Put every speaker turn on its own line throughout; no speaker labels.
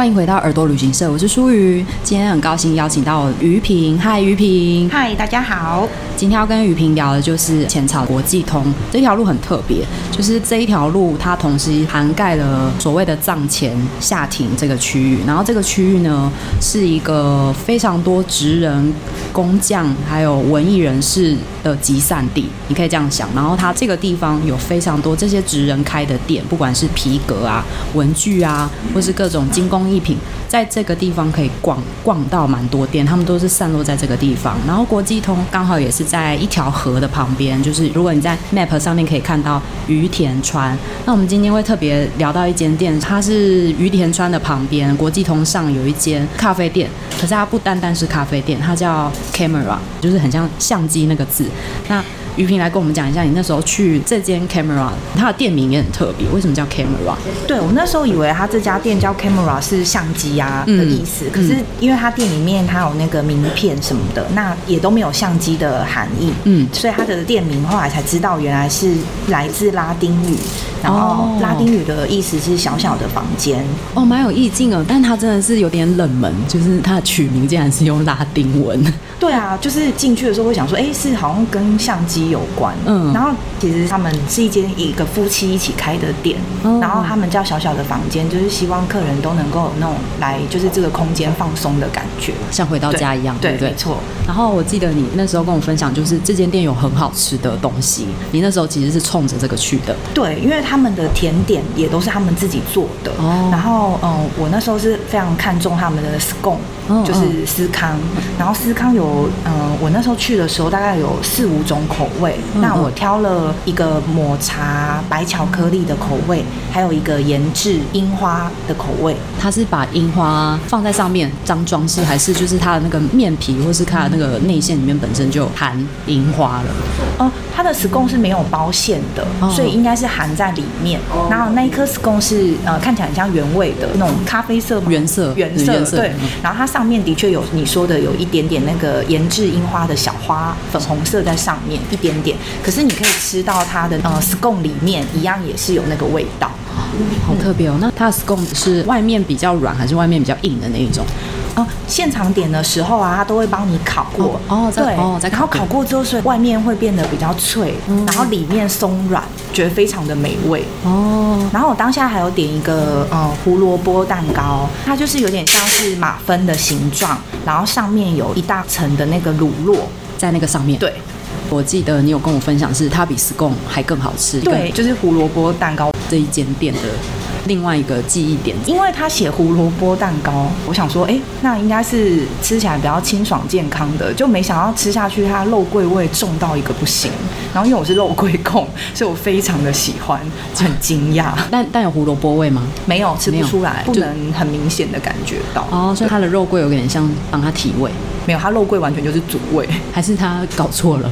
欢迎回到耳朵旅行社，我是舒瑜。今天很高兴邀请到于平，嗨，于平，
嗨，大家好。
今天要跟于平聊的就是浅草国际通这条路很特别，就是这一条路它同时涵盖了所谓的藏前下町这个区域，然后这个区域呢是一个非常多职人、工匠还有文艺人士的集散地，你可以这样想。然后它这个地方有非常多这些职人开的店，不管是皮革啊、文具啊，或是各种精工。一品在这个地方可以逛逛到蛮多店，他们都是散落在这个地方。然后国际通刚好也是在一条河的旁边，就是如果你在 map 上面可以看到于田川。那我们今天会特别聊到一间店，它是于田川的旁边，国际通上有一间咖啡店，可是它不单单是咖啡店，它叫 Camera，就是很像相机那个字。那瑜萍来跟我们讲一下，你那时候去这间 Camera，它的店名也很特别，为什么叫 Camera？
对，我那时候以为它这家店叫 Camera 是相机啊的意思，嗯、可是因为它店里面它有那个名片什么的，那也都没有相机的含义，嗯，所以它的店名后来才知道原来是来自拉丁语，然后拉丁语的意思是小小的房间，
哦，蛮有意境哦，但它真的是有点冷门，就是它的取名竟然是用拉丁文。
对啊，就是进去的时候会想说，哎，是好像跟相机有关。嗯，然后其实他们是一间一个夫妻一起开的店，嗯、然后他们叫小小的房间，就是希望客人都能够有那种来就是这个空间放松的感觉，
像回到家一样，对，对，对，
没错。
然后我记得你那时候跟我分享，就是这间店有很好吃的东西，你那时候其实是冲着这个去的。
对，因为他们的甜点也都是他们自己做的。哦。然后，嗯，我那时候是非常看重他们的 scone，就是司康。嗯、然后司康有。嗯，我那时候去的时候大概有四五种口味，嗯、那我挑了一个抹茶白巧克力的口味，还有一个盐制樱花的口味。
它是把樱花放在上面当装饰，还是就是它的那个面皮或是它的那个内馅里面本身就含樱花了？
哦，它的 scone 是没有包馅的，哦、所以应该是含在里面。哦、然后那一颗 scone 是呃看起来很像原味的那种咖啡色
原色
原色，原色对。然后它上面的确有你说的有一点点那个。盐渍樱花的小花，粉红色在上面一点点，可是你可以吃到它的呃 scone 里面一样也是有那个味道，
好特别哦。那它的 scone 是外面比较软还是外面比较硬的那一种？
哦，现场点的时候啊，他都会帮你烤过
哦，
对，
哦，
然后烤过之后，所以外面会变得比较脆，嗯、然后里面松软，觉得非常的美味哦。然后我当下还有点一个呃胡萝卜蛋糕，它就是有点像是马芬的形状，然后上面有一大层的那个乳酪
在那个上面。
对，
我记得你有跟我分享是它比 scone 还更好吃。
对，就是胡萝卜蛋糕
这一间店的。另外一个记忆点，
因为他写胡萝卜蛋糕，我想说，哎、欸，那应该是吃起来比较清爽健康的，就没想到吃下去，它肉桂味重到一个不行。然后因为我是肉桂控，所以我非常的喜欢，就很惊讶。
但但有胡萝卜味吗？
没有，吃不出来，不能很明显的感觉到。
哦，所以它的肉桂有点像帮它提味。
没有，它肉桂完全就是主味，
还是他搞错了？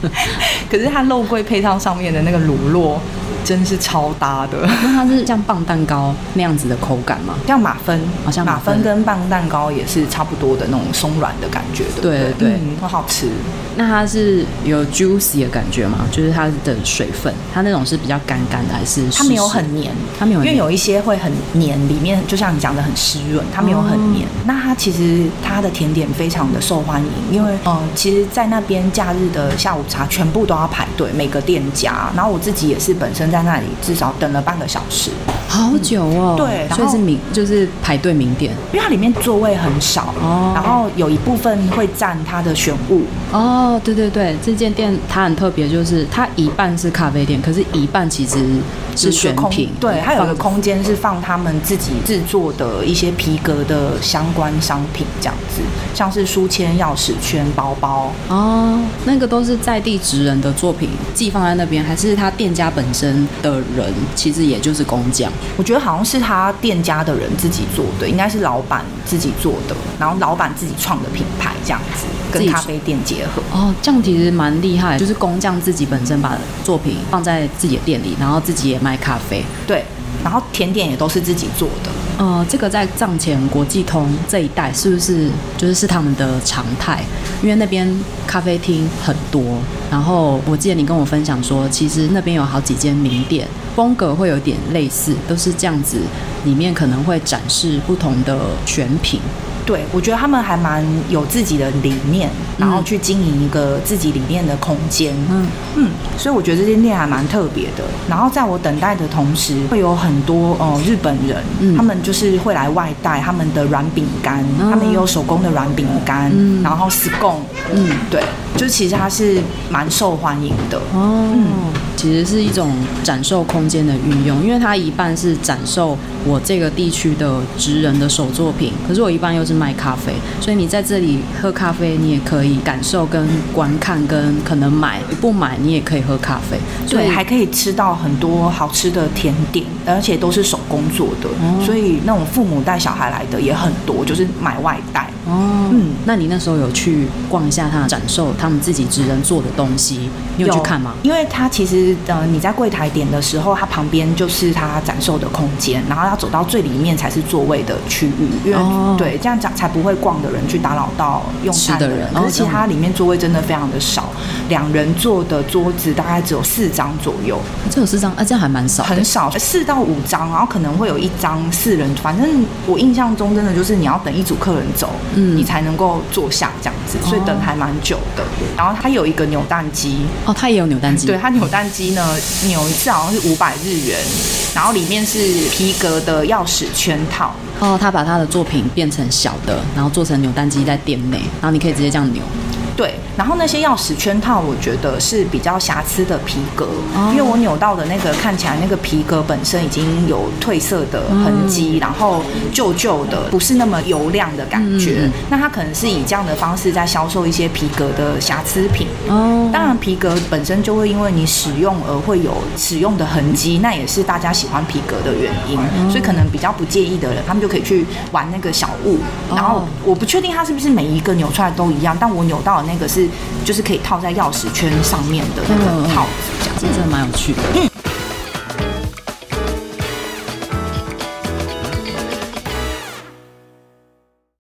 可是它肉桂配上上面的那个乳酪。真是超搭的，
那它是像棒蛋糕那样子的口感吗？
像马芬，
好像马芬，
跟棒蛋糕也是差不多的那种松软的感觉，对对？
对对，
嗯，很好吃。
那它是有 juicy 的感觉吗？就是它的水分，它那种是比较干干的，还是湿湿？
它没有很黏，它没有，因为有一些会很黏，里面就像你讲的很湿润，它没有很黏。哦、那它其实它的甜点非常的受欢迎，因为嗯，其实，在那边假日的下午茶全部都要排队，每个店家。然后我自己也是本身在那里至少等了半个小时，
好久哦。
嗯、对，
所以是名就是排队名店，
因为它里面座位很少哦，然后有一部分会占它的选物
哦。哦，对对对，这间店它很特别，就是它一半是咖啡店，可是一半其实是选品。
对，它有个空间是放他们自己制作的一些皮革的相关商品，这样子，像是书签、钥匙圈、包包。
哦，那个都是在地职人的作品，寄放在那边，还是他店家本身的人，其实也就是工匠。
我觉得好像是他店家的人自己做的，应该是老板自己做的，然后老板自己创的品牌这样子，跟咖啡店结合。
哦，这样其实蛮厉害，就是工匠自己本身把作品放在自己的店里，然后自己也卖咖啡，
对，然后甜点也都是自己做的。
呃，这个在藏前国际通这一带是不是就是是他们的常态？因为那边咖啡厅很多，然后我记得你跟我分享说，其实那边有好几间名店，风格会有点类似，都是这样子，里面可能会展示不同的选品。
对，我觉得他们还蛮有自己的理念，然后去经营一个自己理念的空间。嗯。嗯，所以我觉得这间店还蛮特别的。然后在我等待的同时，会有很多呃日本人，嗯、他们就是会来外带他们的软饼干，嗯、他们也有手工的软饼干，嗯、然后 scone，嗯，对，就其实它是蛮受欢迎的。哦，嗯，
其实是一种展售空间的运用，因为它一半是展售我这个地区的职人的手作品，可是我一半又是。卖咖啡，所以你在这里喝咖啡，你也可以感受跟观看，跟可能买不买，你也可以喝咖啡，
对，还可以吃到很多好吃的甜点，而且都是手工做的，哦、所以那种父母带小孩来的也很多，就是买外带。
哦，嗯，那你那时候有去逛一下他展售他们自己职人做的东西，你有去看吗？
因为他其实呃你在柜台点的时候，它旁边就是它展售的空间，然后要走到最里面才是座位的区域，因为、哦、对这样讲。才不会逛的人去打扰到用餐的人，而且它里面座位真的非常的少，两人坐的桌子大概只有四张左右，
只有四张，啊，这样还蛮少，
很少，四到五张，然后可能会有一张四人，反正我印象中真的就是你要等一组客人走，嗯，你才能够坐下这样子，所以等还蛮久的。然后它有一个扭蛋机，
哦，它也有扭蛋机，
对，它扭蛋机呢，扭一次好像是五百日元，然后里面是皮革的钥匙圈套。
哦，他把他的作品变成小的，然后做成扭蛋机在店内，然后你可以直接这样扭。
对，然后那些钥匙圈套，我觉得是比较瑕疵的皮革，哦、因为我扭到的那个看起来那个皮革本身已经有褪色的痕迹，嗯、然后旧旧的，不是那么油亮的感觉。嗯、那它可能是以这样的方式在销售一些皮革的瑕疵品。哦，当然皮革本身就会因为你使用而会有使用的痕迹，那也是大家喜欢皮革的原因。嗯、所以可能比较不介意的人，他们就可以去玩那个小物。然后我不确定它是不是每一个扭出来都一样，但我扭到的那个是就是可以套在钥匙圈上面的那个套子，这样子。真的蛮有趣的。嗯